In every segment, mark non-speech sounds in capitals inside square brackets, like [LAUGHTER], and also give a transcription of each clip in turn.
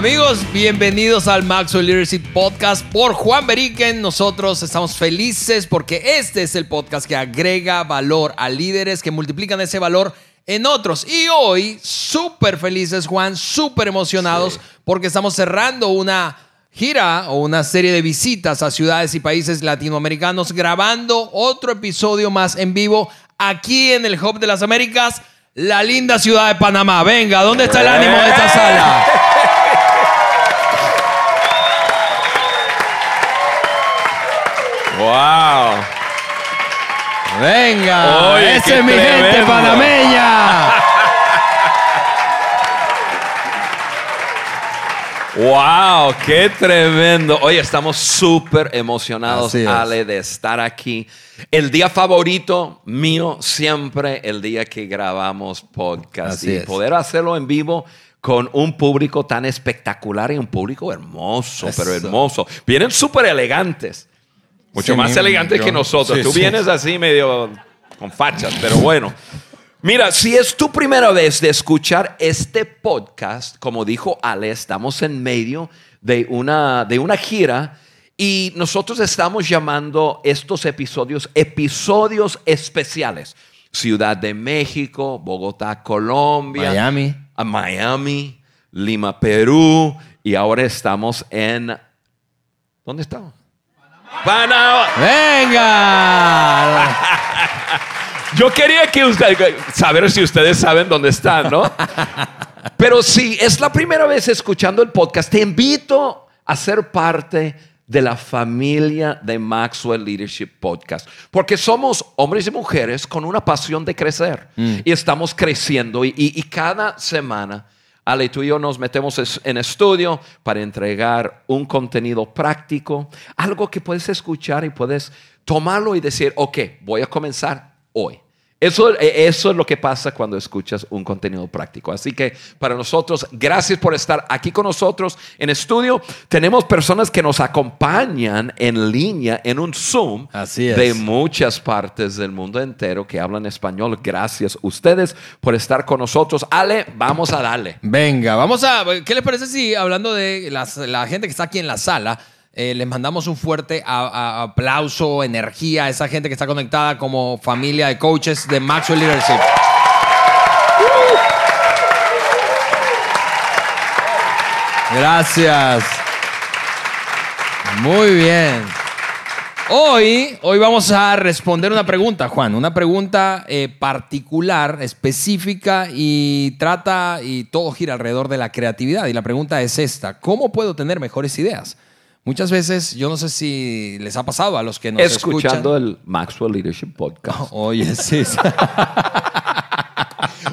Amigos, bienvenidos al Maxwell Leadership Podcast por Juan Beriken. Nosotros estamos felices porque este es el podcast que agrega valor a líderes que multiplican ese valor en otros. Y hoy, súper felices, Juan, súper emocionados porque estamos cerrando una gira o una serie de visitas a ciudades y países latinoamericanos, grabando otro episodio más en vivo aquí en el Hub de las Américas, la linda ciudad de Panamá. Venga, ¿dónde está el ánimo de esta sala? ¡Wow! Venga, Oye, esa es mi gente panameña. ¡Wow! ¡Qué tremendo! Oye, estamos súper emocionados, es. Ale, de estar aquí. El día favorito mío, siempre el día que grabamos podcast. Así y es. poder hacerlo en vivo con un público tan espectacular y un público hermoso, pero hermoso. Vienen súper elegantes. Mucho Sí, más elegantes yo- que nosotros. sí, Tú sí. vienes así medio con fachas, pero bueno. Mira, si es tu primera vez de escuchar este podcast, como dijo Ale, estamos en medio de una, de una gira y nosotros estamos llamando estos episodios episodios especiales. Ciudad de México, Bogotá, Colombia, Miami. a Miami, Lima, Perú y ahora estamos en... ¿Dónde estamos? Panamá. Venga. [LAUGHS] Yo quería que usted, saber si ustedes saben dónde están, ¿no? Pero si es la primera vez escuchando el podcast, te invito a ser parte de la familia de Maxwell Leadership Podcast, porque somos hombres y mujeres con una pasión de crecer y estamos creciendo y, y- y cada semana Ale, tú y yo nos metemos en estudio para entregar un contenido práctico, algo que puedes escuchar y puedes tomarlo y decir, ok, voy a comenzar hoy. Eso, eh, eso es lo que pasa cuando escuchas un contenido práctico. Así que para nosotros, gracias por estar aquí con nosotros en estudio. Tenemos personas que nos acompañan en línea, en un Zoom Así es. de muchas partes del mundo entero que hablan español. Gracias ustedes por estar con nosotros. Ale, vamos a darle. Venga, vamos a. ¿Qué les parece si, hablando de las- la gente que está aquí en la sala, eh, les mandamos un fuerte aplauso, energía a esa gente que está conectada como familia de coaches de Maxwell Leadership? Gracias. Muy bien. Hoy, hoy vamos a responder una pregunta, Juan, una pregunta eh, particular, específica y trata y todo gira alrededor de la creatividad. Y la pregunta es esta, ¿cómo puedo tener mejores ideas? Muchas veces, yo no sé si les ha pasado a los que nos Escuchando escuchan. el Maxwell Leadership Podcast. [LAUGHS] Oye, sí. sí. [LAUGHS]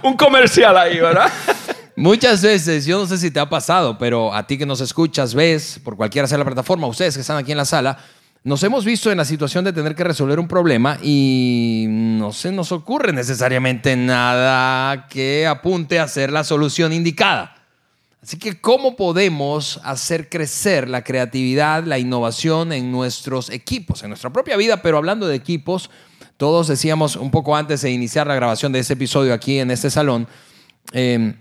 Un comercial ahí, ¿verdad? [LAUGHS] Muchas veces, yo no sé si te ha pasado, pero a ti que nos escuchas, ves, por cualquiera sea la plataforma, ustedes que están aquí en la sala, nos hemos visto en la situación de tener que resolver un problema y no se nos ocurre necesariamente nada que apunte a ser la solución indicada. Así que, ¿cómo podemos hacer crecer la creatividad, la innovación en nuestros equipos, en nuestra propia vida? Pero hablando de equipos, todos decíamos un poco antes de iniciar la grabación de este episodio aquí en este salón, eh,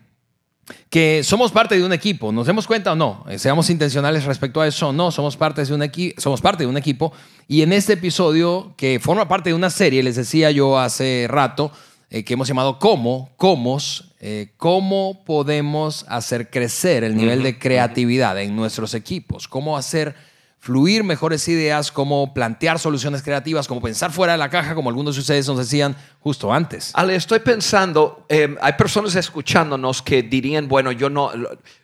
que somos parte de un equipo. ¿Nos demos cuenta o no? Eh, Seamos intencionales respecto a eso o no. Somos parte, de un somos parte de un equipo. Y en este episodio, que forma parte de una serie, les decía yo hace rato, eh, que hemos llamado ¿Cómo? ¿Cómos? Eh, ¿Cómo podemos hacer crecer el nivel de creatividad en nuestros equipos? ¿Cómo hacer fluir mejores ideas? ¿Cómo plantear soluciones creativas? ¿Cómo pensar fuera de la caja? Como algunos de ustedes nos decían justo antes. Ale, estoy pensando, eh, hay personas escuchándonos que dirían, bueno, yo no,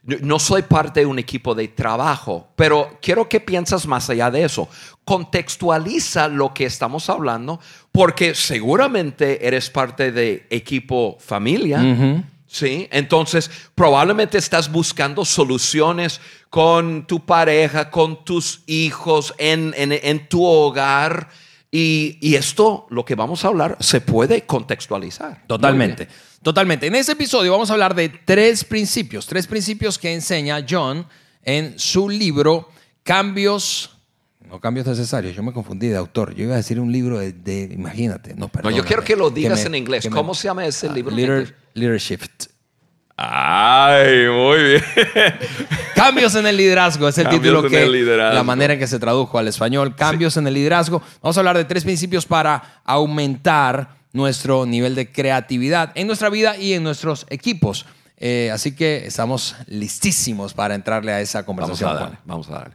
no soy parte de un equipo de trabajo, pero quiero que piensas más allá de eso. Contextualiza lo que estamos hablando, porque seguramente eres parte de equipo familia. Sí, entonces probablemente estás buscando soluciones con tu pareja, con tus hijos, en, en- en tu hogar. Y, y esto, lo que vamos a hablar, se puede contextualizar. Totalmente, totalmente. En este episodio vamos a hablar de tres principios, tres principios que enseña John en su libro Cambios, no cambios necesarios, yo me confundí de autor, yo iba a decir un libro de, de- imagínate, no, No, perdóname, yo quiero que lo digas me- en inglés. me- ¿Cómo se llama ese Ah, libro? inglés? Leadership. Ay, muy bien. Cambios en el liderazgo es el Cambios título que el la manera en que se tradujo al español. Cambios en el liderazgo. Vamos a hablar de tres principios para aumentar nuestro nivel de creatividad en nuestra vida y en nuestros equipos. Eh, así que estamos listísimos para entrarle a esa Vamos conversación. a Juan. darle, vamos a darle.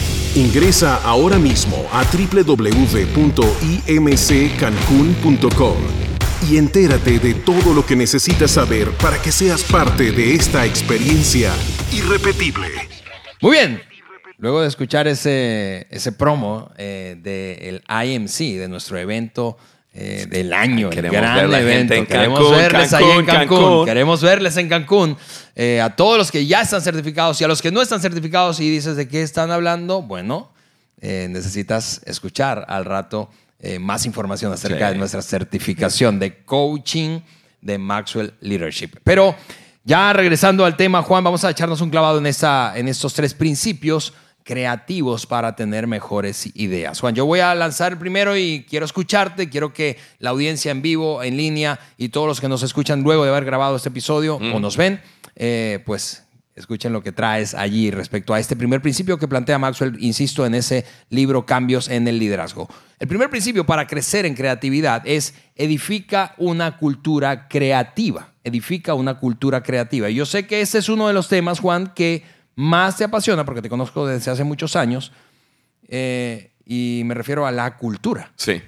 Ingresa ahora mismo a www.imccancun.com y entérate de todo lo que necesitas saber para que seas parte de esta experiencia irrepetible. Muy bien. Luego de escuchar ese, ese promo eh, del IMC, de nuestro evento eh, del año, el Queremos gran evento. en Queremos Cancún, verles ahí en Cancún, Cancún. Cancún. Queremos verles en Cancún. Eh, a todos los que ya están certificados y a los que no están certificados y dices de qué están hablando, bueno, eh, necesitas escuchar al rato más información acerca Sí. de nuestra certificación de coaching de Maxwell Leadership. Pero ya regresando al tema, Juan, vamos a echarnos un clavado en, esa, en estos tres principios creativos para tener mejores ideas. Juan, yo voy a lanzar el primero y quiero escucharte, quiero que la audiencia en vivo, en línea y todos los que nos escuchan luego de haber grabado este episodio o nos ven, eh, pues escuchen lo que traes allí respecto a este primer principio que plantea Maxwell, insisto, en ese libro Cambios en el Liderazgo. El primer principio para crecer en creatividad es edifica una cultura creativa, edifica una cultura creativa. Y yo sé que este es uno de los temas, Juan, que más te apasiona, porque te conozco desde hace muchos años, eh, y me refiero a la cultura. Sí.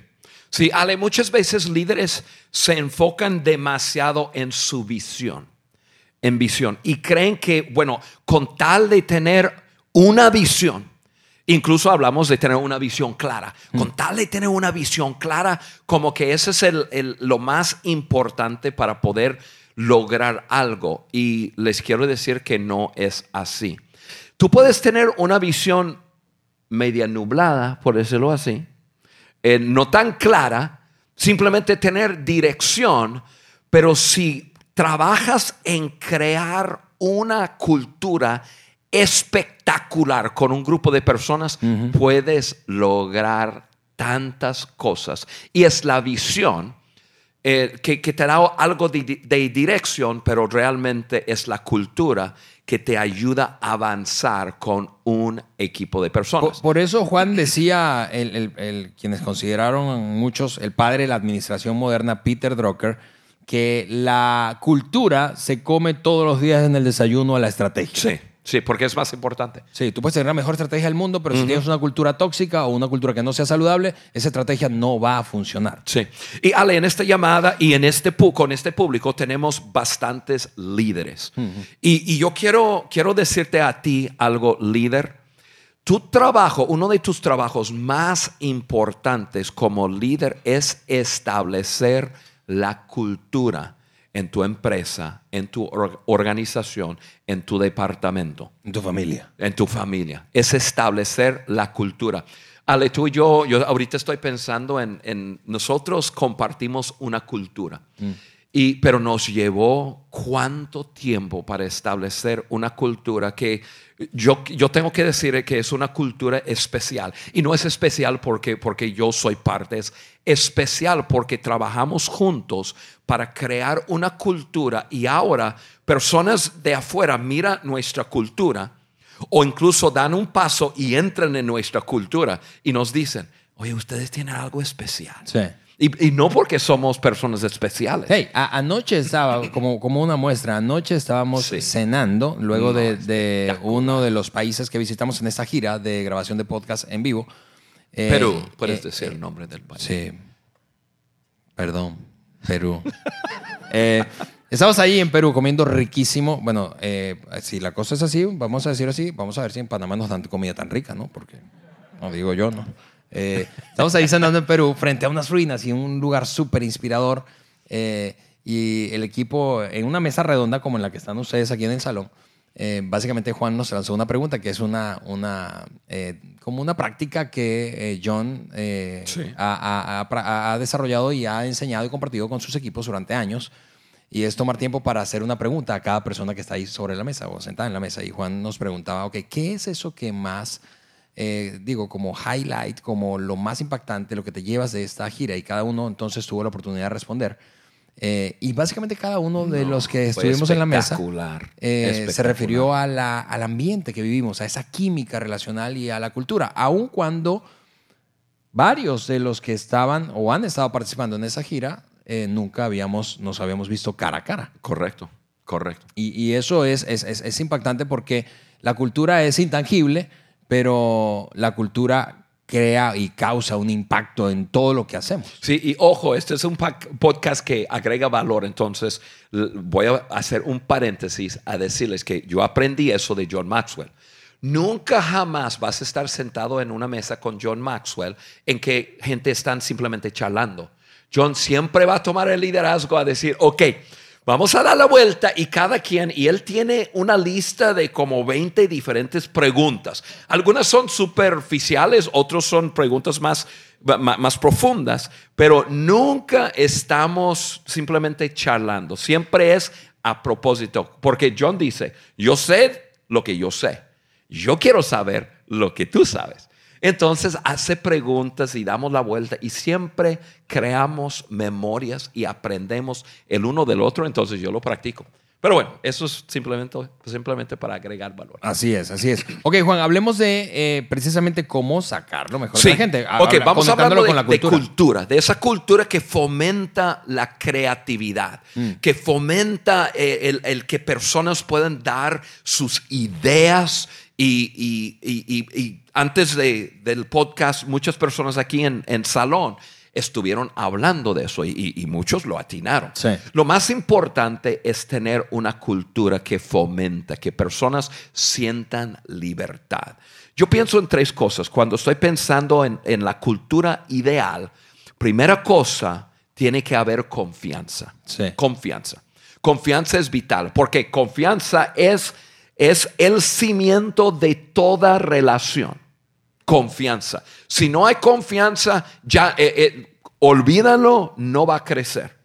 Sí, Ale, muchas veces líderes se enfocan demasiado en su visión, en visión, y creen que, bueno, con tal de tener una visión, incluso hablamos de tener una visión clara, con tal de tener una visión clara, como que ese es el- el- lo más importante para poder lograr algo. Y les quiero decir que no es así. Tú puedes tener una visión media nublada, por decirlo así, eh, no tan clara, simplemente tener dirección, pero si trabajas en crear una cultura espectacular con un grupo de personas, puedes lograr tantas cosas. Y es la visión eh, que, que te da algo de, de dirección, pero realmente es la cultura que te ayuda a avanzar con un equipo de personas. Por, por eso Juan decía, el- el- el- quienes consideraron muchos el padre de la administración moderna, Peter Drucker, que la cultura se come todos los días en el desayuno a la estrategia. Sí, sí, porque es más importante. Sí, tú puedes tener la mejor estrategia del mundo, pero si tienes una cultura tóxica o una cultura que no sea saludable, esa estrategia no va a funcionar. Sí. Y Ale, en esta llamada y en este, con este público tenemos bastantes líderes. y, y yo quiero, quiero decirte a ti algo, líder. Tu trabajo, uno de tus trabajos más importantes como líder es establecer la cultura en tu empresa, en tu or- organización, en tu departamento En tu familia. en tu familia. Es establecer la cultura. Ale, tú y yo, yo ahorita estoy pensando en, en nosotros compartimos una cultura. Y, pero nos llevó cuánto tiempo para establecer una cultura que yo, yo tengo que decir que es una cultura especial. Y no es especial porque, porque yo soy parte, es especial porque trabajamos juntos para crear una cultura y ahora personas de afuera miran nuestra cultura o incluso dan un paso y entran en nuestra cultura y nos dicen, oye, ustedes tienen algo especial. Sí. Y, y no porque somos personas especiales. Hey, a- anoche estaba, como, como una muestra, anoche estábamos Sí. cenando luego No, de, de uno de los países que visitamos en esta gira de grabación de podcast en vivo. Eh, Perú, puedes eh, decir el nombre del país. Sí. Perdón, Perú. [LAUGHS] Eh, estamos ahí en Perú comiendo riquísimo. Bueno, eh, si la cosa es así, vamos a decir así, vamos a ver si en Panamá nos dan comida tan rica, ¿no? Porque, no digo yo, ¿no? Eh, estamos ahí cenando en Perú frente a unas ruinas y un lugar súper inspirador. eh, y el equipo en una mesa redonda como en la que están ustedes aquí en el salón. eh, básicamente Juan nos lanzó una pregunta que es una, una eh, como una práctica que eh, John eh, Sí. ha, ha- ha- ha desarrollado y ha enseñado y compartido con sus equipos durante años. Y es tomar tiempo para hacer una pregunta a cada persona que está ahí sobre la mesa o sentada en la mesa. Y Juan nos preguntaba, ok, ¿qué es eso que más, eh, digo, como highlight, como lo más impactante, lo que te llevas de esta gira? Y cada uno entonces tuvo la oportunidad de responder. Eh, y básicamente cada uno de los que estuvimos en la mesa eh, se refirió a la- al ambiente que vivimos, a esa química relacional y a la cultura, aun cuando varios de los que estaban o han estado participando en esa gira eh, nunca habíamos, nos habíamos visto cara a cara. Correcto, correcto. Y, y eso es, es, es- es impactante porque la cultura es intangible, pero la cultura crea y causa un impacto en todo lo que hacemos. Sí, y ojo, este es un podcast que agrega valor, entonces voy a hacer un paréntesis a decirles que yo aprendí eso de John Maxwell. Nunca jamás vas a estar sentado en una mesa con John Maxwell en que gente están simplemente charlando. John siempre va a tomar el liderazgo a decir, ok, vamos a dar la vuelta y cada quien, y él tiene una lista de como 20 diferentes preguntas. Algunas son superficiales, otras son preguntas más, ma- más profundas, pero nunca estamos simplemente charlando. Siempre es a propósito, porque John dice, yo sé lo que yo sé. Yo quiero saber lo que tú sabes. Entonces hace preguntas y damos la vuelta y siempre creamos memorias y aprendemos el uno del otro. Entonces yo lo practico. Pero bueno, eso es simplemente, simplemente para agregar valor. Así es, así es. Ok, Juan, hablemos de eh, precisamente cómo sacar lo mejor Sí. de la gente. Ok, Habla- vamos conectándolo hablando de, con la de cultura. cultura, de esa cultura que fomenta la creatividad, Mm. que fomenta eh, el, el que personas puedan dar sus ideas. Y, y- y- y- antes de- del podcast, muchas personas aquí en, en salón estuvieron hablando de eso y, y- y muchos lo atinaron. Sí. Lo más importante es tener una cultura que fomenta, que personas sientan libertad. Yo pienso en tres cosas. Cuando estoy pensando en, en la cultura ideal, primera cosa, tiene que haber confianza. Sí. Confianza. Confianza es vital, porque confianza es, es el cimiento de toda relación confianza. Si no hay confianza, ya eh, eh, olvídalo, no va a crecer.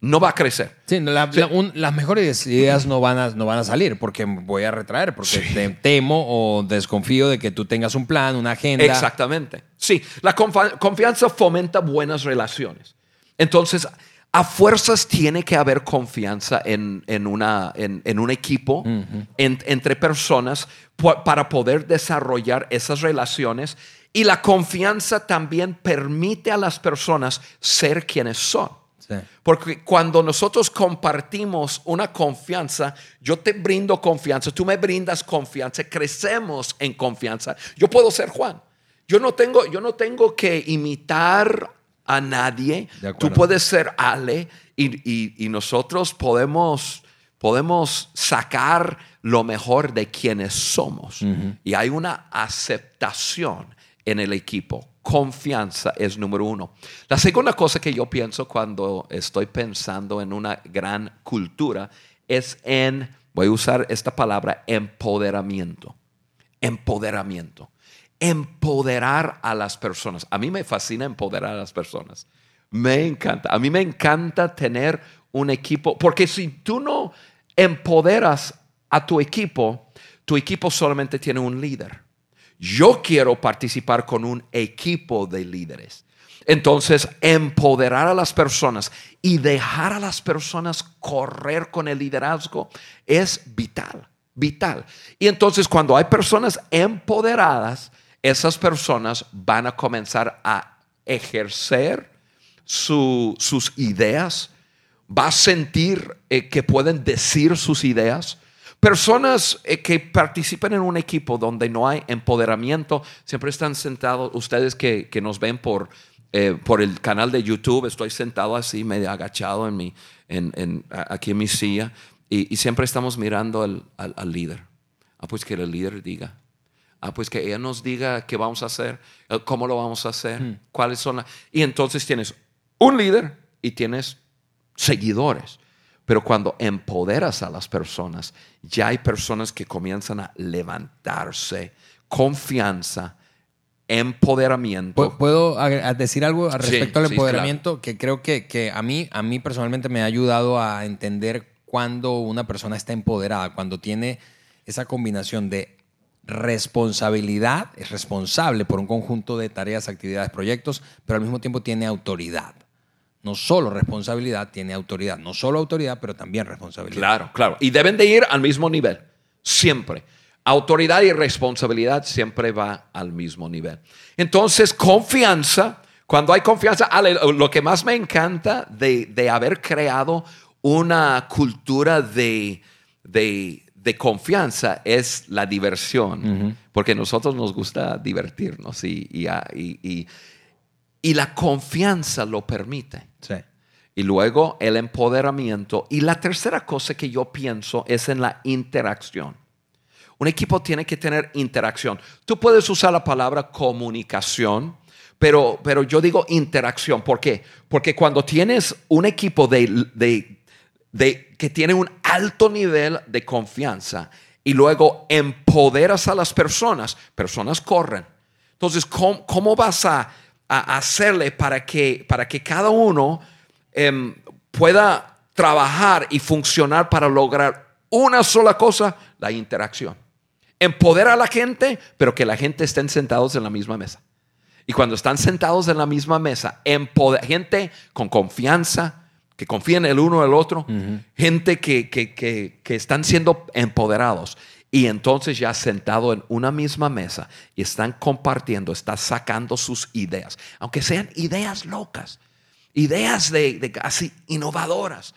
No va a crecer. Sí, la- la- un- las mejores ideas no van, a, no van a salir porque voy a retraer, porque te- temo o desconfío de que tú tengas un plan, una agenda. Exactamente. Sí, la confianza fomenta buenas relaciones. Entonces, a fuerzas tiene que haber confianza en, en una, en, en un equipo, en- entre personas, para poder desarrollar esas relaciones. Y la confianza también permite a las personas ser quienes son. Sí. Porque cuando nosotros compartimos una confianza, yo te brindo confianza, tú me brindas confianza, crecemos en confianza. Yo puedo ser Juan. Yo no tengo, yo no tengo que imitar a nadie. Tú puedes ser Ale y, y- y nosotros podemos, podemos sacar lo mejor de quienes somos. Y hay una aceptación en el equipo. Confianza es número uno. La segunda cosa que yo pienso cuando estoy pensando en una gran cultura es en, voy a usar esta palabra, empoderamiento. Empoderamiento. Empoderar a las personas. A mí me fascina empoderar a las personas. Me encanta. A mí me encanta tener un equipo, porque si tú no empoderas a tu equipo, tu equipo solamente tiene un líder. Yo quiero participar con un equipo de líderes. Entonces, empoderar a las personas y dejar a las personas correr con el liderazgo es vital, vital. Y entonces, cuando hay personas empoderadas, esas personas van a comenzar a ejercer su- sus ideas, va a sentir eh, que pueden decir sus ideas. Personas eh, que participan en un equipo donde no hay empoderamiento, siempre están sentados, ustedes que, que nos ven por, eh, por el canal de YouTube, estoy sentado así, medio agachado en mi, en, en- aquí en mi silla, y, y siempre estamos mirando al, al- al líder. Ah, pues que el líder diga. Ah, pues que ella nos diga qué vamos a hacer, eh, cómo lo vamos a hacer, cuáles son las... Y entonces tienes un líder y tienes seguidores. Pero cuando empoderas a las personas, ya hay personas que comienzan a levantarse, confianza, empoderamiento. ¿Puedo decir algo al respecto al sí, empoderamiento? Que creo que, que, a, mí, a mí personalmente me ha ayudado a entender cuando una persona está empoderada, cuando tiene esa combinación de responsabilidad, es responsable por un conjunto de tareas, actividades, proyectos, pero al mismo tiempo tiene autoridad. No solo responsabilidad, tiene autoridad. No solo autoridad, pero también responsabilidad. Claro, claro. Y deben de ir al mismo nivel, siempre. Autoridad y responsabilidad siempre va al mismo nivel. Entonces, confianza, cuando hay confianza, lo que más me encanta de, haber creado una cultura de, de, confianza es la diversión, porque a nosotros nos gusta divertirnos y, y, y, la confianza lo permite. Sí. Y luego el empoderamiento. Y la tercera cosa que yo pienso es en la interacción. Un equipo tiene que tener interacción. Tú puedes usar la palabra comunicación, pero, pero yo digo interacción. ¿Por qué? Porque cuando tienes un equipo de, de, que tiene un alto nivel de confianza y luego empoderas a las personas, personas corren. Entonces, ¿cómo, vas a, hacerle para que, para que cada uno em, pueda trabajar y funcionar para lograr una sola cosa, la interacción? empodera a la gente, pero que la gente estén sentados en la misma mesa. Y cuando están sentados en la misma mesa, gente con confianza, que confían el uno en el otro, gente que, que, que, están siendo empoderados. Y entonces ya sentado en una misma mesa y están compartiendo, están sacando sus ideas, aunque sean ideas locas, ideas de, de así innovadoras.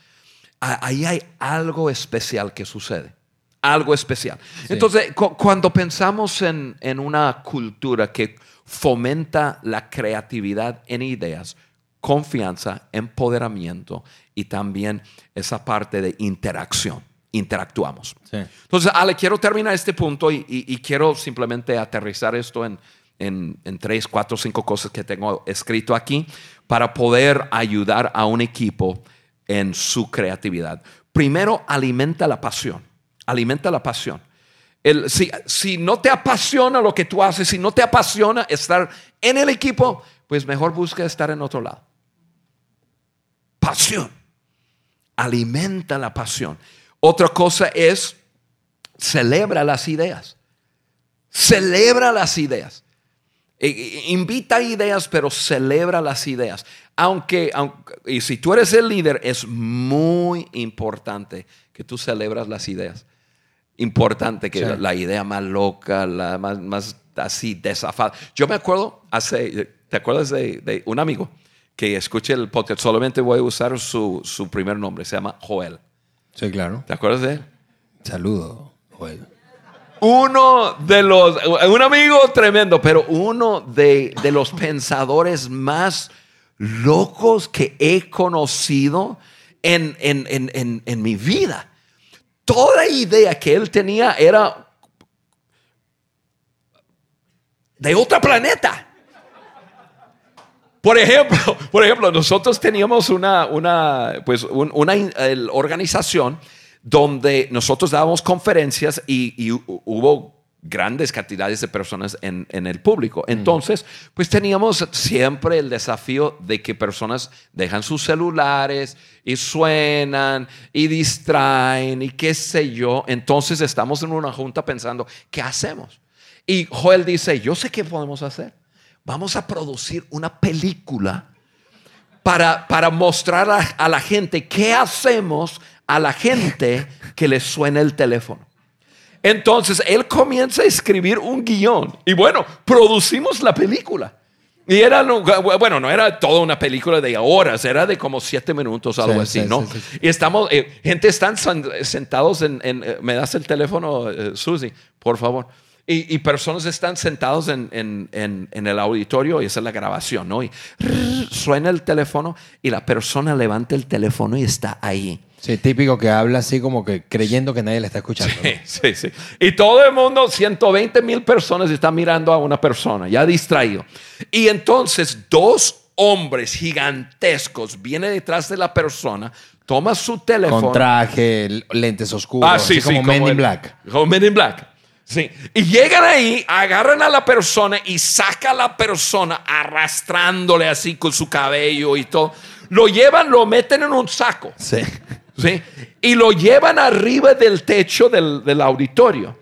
Ahí hay algo especial que sucede algo especial. Entonces, cuando pensamos en, una cultura que fomenta la creatividad en ideas, confianza, empoderamiento y también esa parte de interacción. Interactuamos. Entonces, Ale, quiero terminar este punto y, quiero simplemente aterrizar esto en, en, tres, cuatro, cinco cosas que tengo escrito aquí para poder ayudar a un equipo en su creatividad. Primero, alimenta la pasión alimenta la pasión. El, si, si, no te apasiona lo que tú haces, si no te apasiona estar en el equipo, pues mejor busca estar en otro lado. Pasión. Alimenta la pasión. Otra cosa es, celebra las ideas. Celebra las ideas. E, e, invita ideas, pero celebra las ideas. Aunque, aunque, y si tú eres el líder, es muy importante que tú celebras las ideas importante que la, idea más loca, la más, más así desafada. Yo me acuerdo hace, ¿te acuerdas de, un amigo que escuché el podcast? Solamente voy a usar su, su, primer nombre, se llama Joel. Sí, claro. ¿Te acuerdas de él? Saludo, Joel. Uno de los, un amigo tremendo, pero uno de, de los pensadores más locos que he conocido en, en, en, en mi vida toda idea que él tenía era de otro planeta. Por ejemplo, [LAUGHS] por ejemplo nosotros teníamos una, una, pues una organización donde nosotros dábamos conferencias y, y hubo grandes cantidades de personas en, el público. Entonces, pues teníamos siempre el desafío de que personas dejan sus celulares y suenan y distraen y qué sé yo. Entonces estamos en una junta pensando, ¿qué hacemos? Y Joel dice, yo sé qué podemos hacer. Vamos a producir una película para, para mostrar a, a la gente qué hacemos a la gente que le suena el teléfono. Entonces él comienza a escribir un guion y bueno, producimos la película. Y era, bueno, no era toda una película de horas, era de como siete minutos, algo así, ¿no? y estamos, eh, gente están sentados en, eh, me das el teléfono, eh, Susi, por favor. Y, personas están sentados en, en, el auditorio y esa es la grabación, ¿no? Y suena el teléfono y la persona levanta el teléfono y está ahí. Sí, típico que habla así como que creyendo que nadie le está escuchando. Sí, sí, sí. Y todo el mundo, 120 mil personas están mirando a una persona, ya distraído. Y entonces dos hombres gigantescos vienen detrás de la persona, toma su teléfono. Con traje, lentes oscuros, Ah, sí, así como sí, Men in Black. Como Men in Black. Sí. Y llegan ahí, agarran a la persona y saca a la persona arrastrándole así con su cabello y todo. Lo llevan, lo meten en un saco. Sí. ¿sí? Y lo llevan arriba del techo del, del auditorio.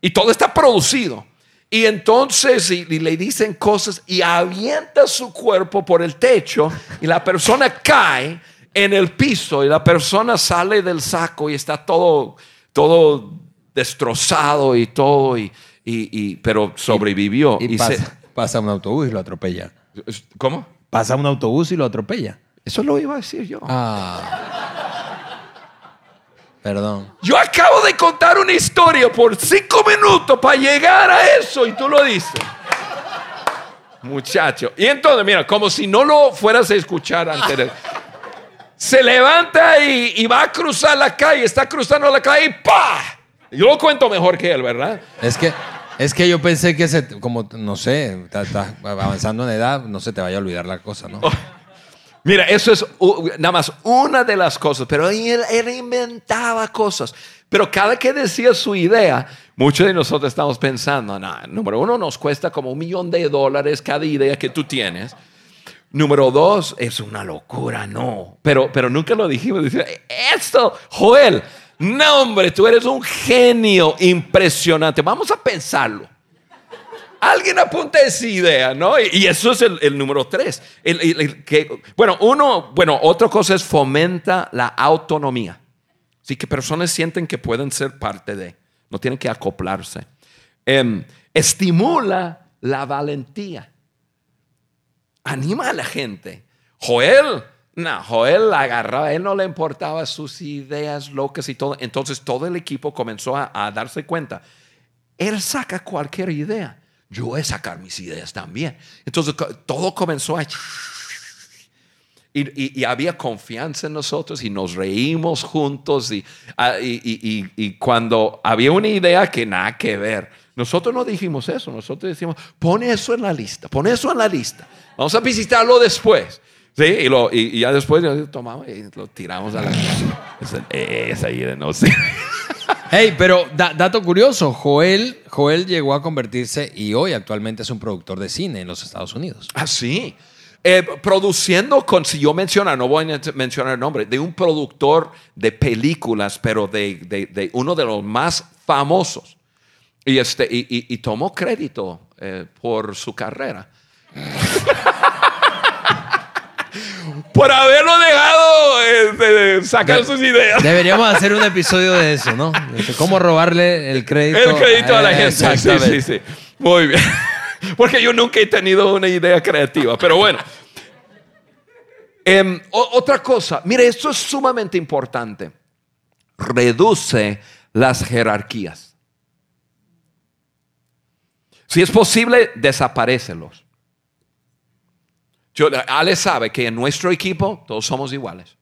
Y todo está producido. Y entonces y, y le dicen cosas y avienta su cuerpo por el techo y la persona cae en el piso y la persona sale del saco y está todo, todo destrozado y todo, y, y- y- pero sobrevivió. Y, Y pasa, se- pasa un autobús y lo atropella. ¿Cómo? Pasa un autobús y lo atropella. Eso lo iba a decir yo. Ah. Perdón. Yo acabo de contar una historia por cinco minutos para llegar a eso y tú lo dices. Muchacho. Y entonces, mira, como si no lo fueras a escuchar antes. de- Se levanta y, y va a cruzar la calle, está cruzando la calle y ¡pa! Yo lo cuento mejor que él, ¿verdad? Es que, es que yo pensé que se, como, no sé, estás avanzando en edad, no se te vaya a olvidar la cosa, ¿no? [LAUGHS] Mira, eso es uh, nada más una de las cosas, pero él, él inventaba cosas. Pero cada que decía su idea, muchos de nosotros estamos pensando, no, número uno, nos cuesta como un millón de dólares cada idea que tú tienes. Número dos, es una locura, no. Pero, pero nunca lo dijimos. Esto, Joel, no, hombre, tú eres un genio impresionante. Vamos a pensarlo. Alguien apunta esa idea, ¿no? Y, eso es el, número tres. Bueno, uno, bueno, otra cosa es fomenta la autonomía. Así que personas sienten que pueden ser parte de, no tienen que acoplarse. Em, estimula la valentía. Anima a la gente. Joel, no, Joel agarraba, a él no le importaba sus ideas locas y todo. Entonces todo el equipo comenzó a, darse cuenta. Él saca cualquier idea. Yo voy a sacar mis ideas también. Entonces todo comenzó a... Y, había confianza en nosotros y nos reímos juntos ah, y- y cuando había una idea que nada que ver, nosotros no dijimos eso, nosotros decimos, pon eso en la lista, pon eso en la lista, vamos a visitarlo después. Sí, y, lo- y- y ya después lo tomamos y lo tiramos a la... Esa, esa idea no sé. Hey, pero da- dato curioso, Joel, Joel llegó a convertirse y hoy actualmente es un productor de cine en los Estados Unidos. Ah, sí. Eh, produciendo con, si yo mencionar, no voy a mencionar el nombre, de un productor de películas, pero de, de- de uno de los más famosos. Y, este, y, y- y tomó crédito eh, por su carrera. [LAUGHS] por haberlo dejado eh, de sacar De- sus ideas. Deberíamos hacer un [LAUGHS] episodio de eso, ¿no? De cómo robarle el crédito. El crédito a la gente. Sí, sí, Exactamente. sí. Muy bien. [LAUGHS] Porque yo nunca he tenido una idea creativa, pero bueno. Em, otra cosa, mire, esto es sumamente importante. Reduce las jerarquías. Si es posible, desaparécelos. Ale sabe que en nuestro equipo todos somos iguales.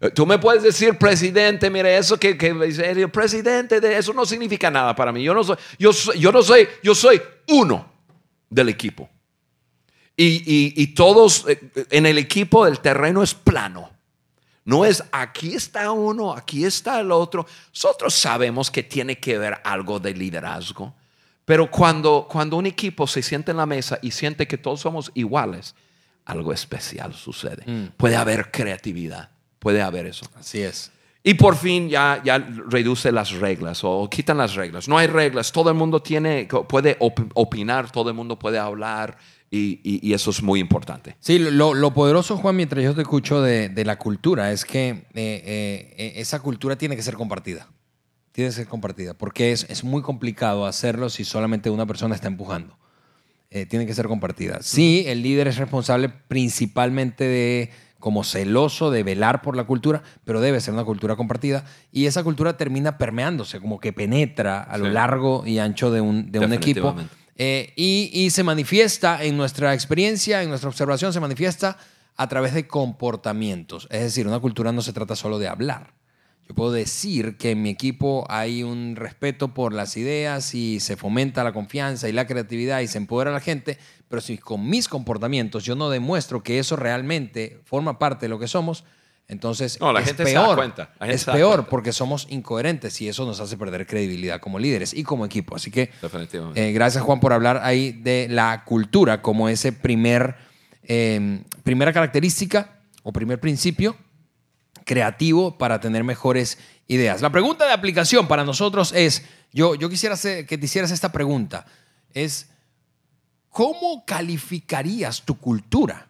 Eh, Tú me puedes decir, presidente, mire, eso que, que el presidente, de eso no significa nada para mí. Yo no soy, yo yo no soy, yo soy uno del equipo. Y, y- y todos eh, en el equipo, el terreno es plano. No es aquí está uno, aquí está el otro. Nosotros sabemos que tiene que ver algo de liderazgo. Pero cuando, cuando un equipo se siente en la mesa y siente que todos somos iguales, algo especial sucede. Puede haber creatividad, puede haber eso. Así es. Y por fin ya, ya reduce las reglas o quitan las reglas. No hay reglas, todo el mundo tiene, puede op- opinar, todo el mundo puede hablar y, y- y eso es muy importante. Sí, lo, lo poderoso, Juan, mientras yo te escucho de, de la cultura, es que eh, eh, eh, esa cultura tiene que ser compartida. Tiene que ser compartida, porque es, es muy complicado hacerlo si solamente una persona está empujando. Eh, tiene que ser compartida. Sí, el líder es responsable principalmente de, como celoso, de velar por la cultura, pero debe ser una cultura compartida. Y esa cultura termina permeándose, como que penetra a lo largo y ancho de un, de un equipo. Eh, y, y se manifiesta en nuestra experiencia, en nuestra observación, se manifiesta a través de comportamientos. Es decir, una cultura no se trata solo de hablar. Yo puedo decir que en mi equipo hay un respeto por las ideas y se fomenta la confianza y la creatividad y se empodera a la gente, pero si con mis comportamientos yo no demuestro que eso realmente forma parte de lo que somos, Entonces, No, la es gente se da peor. cuenta, la gente Es se da peor cuenta. porque somos incoherentes y eso nos hace perder credibilidad como líderes y como equipo. Así que eh, gracias Juan por hablar ahí de la cultura como ese primer, eh, primera característica o primer principio creativo para tener mejores ideas. La pregunta de aplicación para nosotros es, yo, yo quisiera que te hicieras esta pregunta, es, ¿cómo calificarías tu cultura?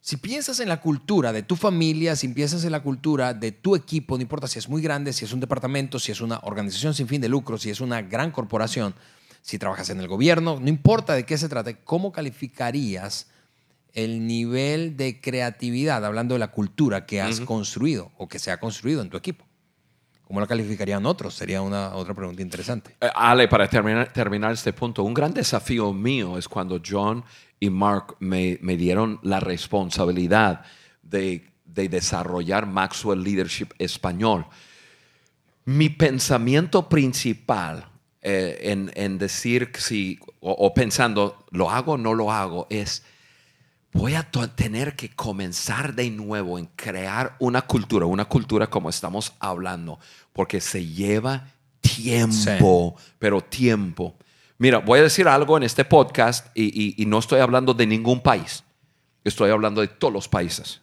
Si piensas en la cultura de tu familia, si piensas en la cultura de tu equipo, no importa si es muy grande, si es un departamento, si es una organización sin fin de lucro, si es una gran corporación, si trabajas en el gobierno, no importa de qué se trate, ¿cómo calificarías el nivel de creatividad, hablando de la cultura que has construido o que se ha construido en tu equipo? ¿Cómo la calificarían otros? Sería una otra pregunta interesante. Eh, Ale, para terminar, terminar este punto, un gran desafío mío es cuando John y Mark me, me dieron la responsabilidad de, de desarrollar Maxwell Leadership Español. Mi pensamiento principal eh, en, en decir si, o, o pensando, lo hago o no lo hago, es voy a to- tener que comenzar de nuevo en crear una cultura, una cultura como estamos hablando, porque se lleva tiempo, pero tiempo. Mira, voy a decir algo en este podcast y, y- y no estoy hablando de ningún país, estoy hablando de todos los países.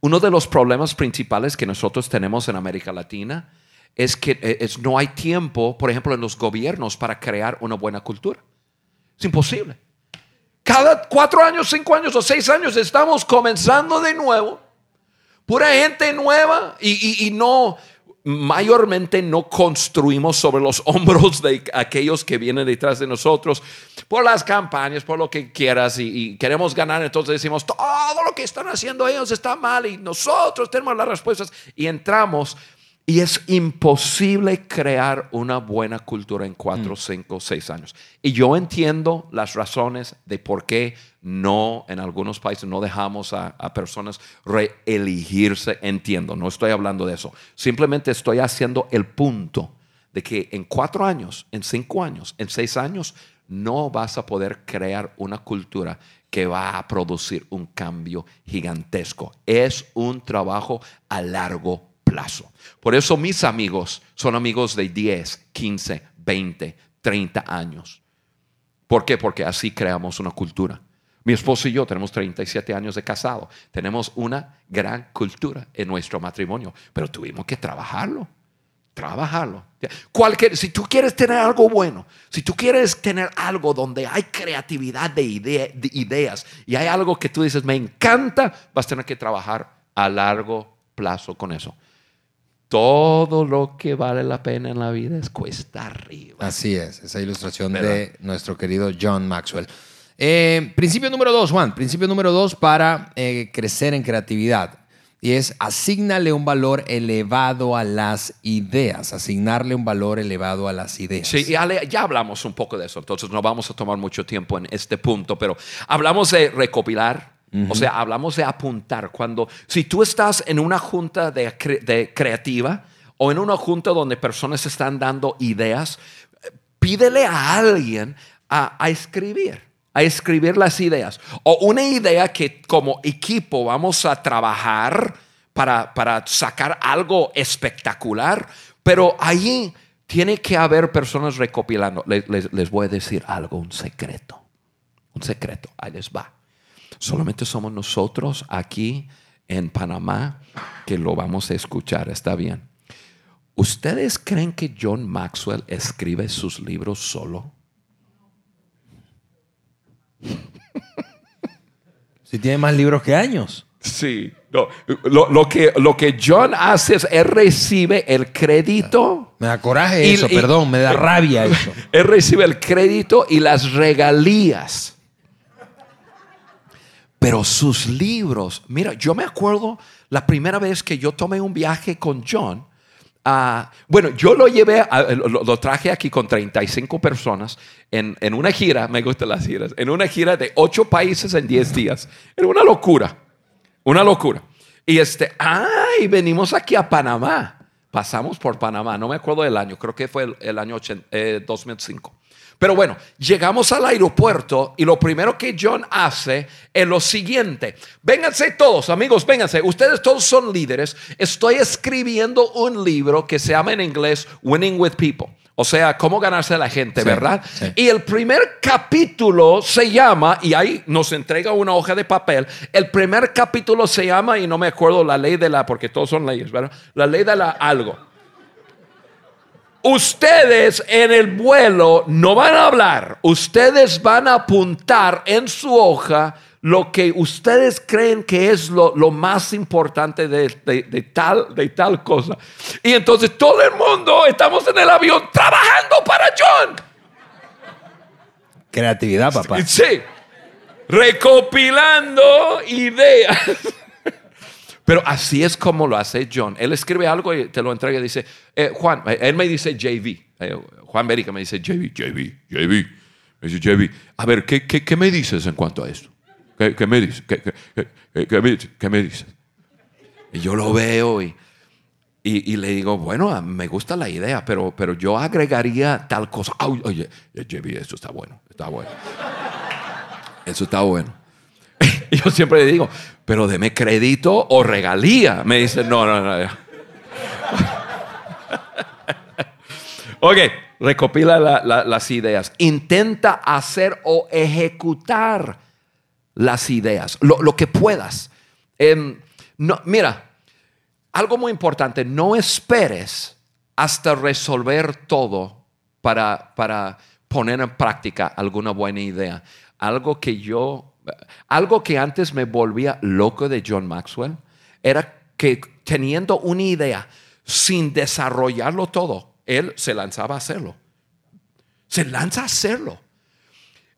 Uno de los problemas principales que nosotros tenemos en América Latina es que es, no hay tiempo, por ejemplo, en los gobiernos para crear una buena cultura. Es imposible. Cada cuatro años, cinco años o seis años estamos comenzando de nuevo. Pura gente nueva y, y- no, mayormente no construimos sobre los [LAUGHS] hombros de aquellos que vienen detrás de nosotros por las campañas, por lo que quieras y, y queremos ganar. Entonces decimos, todo lo que están haciendo ellos está mal y nosotros tenemos las respuestas y entramos. Y es imposible crear una buena cultura en cuatro, cinco, seis años. Y yo entiendo las razones de por qué no, en algunos países, no dejamos a, a personas reelegirse. Entiendo, no estoy hablando de eso. Simplemente estoy haciendo el punto de que en cuatro años, en cinco años, en seis años, no vas a poder crear una cultura que va a producir un cambio gigantesco. Es un trabajo a largo plazo. Por eso mis amigos son amigos de 10, 15, 20, 30 años. ¿Por qué? Porque así creamos una cultura. Mi esposo y yo tenemos 37 años de casado. Tenemos una gran cultura en nuestro matrimonio, pero tuvimos que trabajarlo. Trabajarlo. Si tú quieres tener algo bueno, si tú quieres tener algo donde hay creatividad de, idea- de ideas y hay algo que tú dices, me encanta, vas a tener que trabajar a largo plazo con eso. Todo lo que vale la pena en la vida es cuesta arriba. Así es, esa ilustración ¿Verdad? de nuestro querido John Maxwell. Eh, principio número dos, Juan. Principio número dos para eh, crecer en creatividad. Y es asignarle un valor elevado a las ideas. Asignarle un valor elevado a las ideas. Sí, y Ale, ya hablamos un poco de eso, entonces no vamos a tomar mucho tiempo en este punto, pero hablamos de recopilar, o sea, hablamos de apuntar. Cuando, si tú estás en una junta de, de creativa o en una junta donde personas están dando ideas, pídele a alguien a, a escribir, a escribir las ideas. O una idea que como equipo vamos a trabajar para, para sacar algo espectacular, pero allí tiene que haber personas recopilando. Les, les- les voy a decir algo, un secreto. Un secreto, ahí les va. Solamente somos nosotros aquí en Panamá que lo vamos a escuchar, está bien. ¿Ustedes creen que John Maxwell escribe sus libros solo? [LAUGHS] Si tiene más libros que años. Sí. No, lo, lo que, lo que John hace es, él recibe el crédito. Me da coraje Y- eso, y- perdón, me da [LAUGHS] rabia eso. Él recibe el crédito y las regalías. Pero sus libros, mira, yo me acuerdo la primera vez que yo tomé un viaje con John. ah, bueno, yo lo llevé, a- lo, traje aquí con 35 personas en, en una gira, me gustan las giras, en una gira de 8 países en 10 días. Era una locura, una locura. Y este, ay, venimos aquí a Panamá. Pasamos por Panamá, no me acuerdo del año, creo que fue el, el año 80, eh, 2005. Pero bueno, llegamos al aeropuerto y lo primero que John hace es lo siguiente. Vénganse todos, amigos, vénganse. Ustedes todos son líderes. Estoy escribiendo un libro que se llama en inglés Winning with People. O sea, cómo ganarse a la gente, ¿verdad? sí. Y el primer capítulo se llama, y ahí nos entrega una hoja de papel, el primer capítulo se llama, y no me acuerdo la ley de la, porque todos son leyes, ¿verdad? La ley de la algo. Ustedes en el vuelo no van a hablar, ustedes van a apuntar en su hoja lo que ustedes creen que es lo, lo más importante de, de- de tal, de tal cosa. Y entonces todo el mundo estamos en el avión trabajando para John. Creatividad, papá. Sí, recopilando ideas. Pero así es como lo hace John. Él escribe algo y te lo entrega y dice, eh, Juan, eh, él me dice JV. Eh, Juan Berica me dice JV, JV, JV. Me dice JV. A ver, ¿qué, me dices en cuanto a esto? ¿Qué, qué me dices? ¿Qué, me, dices? Y yo lo veo y, y, le digo, bueno, ah, me gusta la idea, pero, pero yo agregaría tal cosa. Ay, Oye, JV, esto está bueno, está bueno. Eso está bueno. [LAUGHS] Yo siempre le digo, pero deme crédito o regalía. Me dice, no, no, no. [LAUGHS] ok, recopila la- la- las ideas. Intenta hacer o ejecutar las ideas, lo, que puedas. Em, mira, algo muy importante, no esperes hasta resolver todo para, para poner en práctica alguna buena idea. Algo que yo, algo que antes me volvía loco de John Maxwell, era que teniendo una idea sin desarrollarlo todo, él se lanzaba a hacerlo. Se lanza a hacerlo.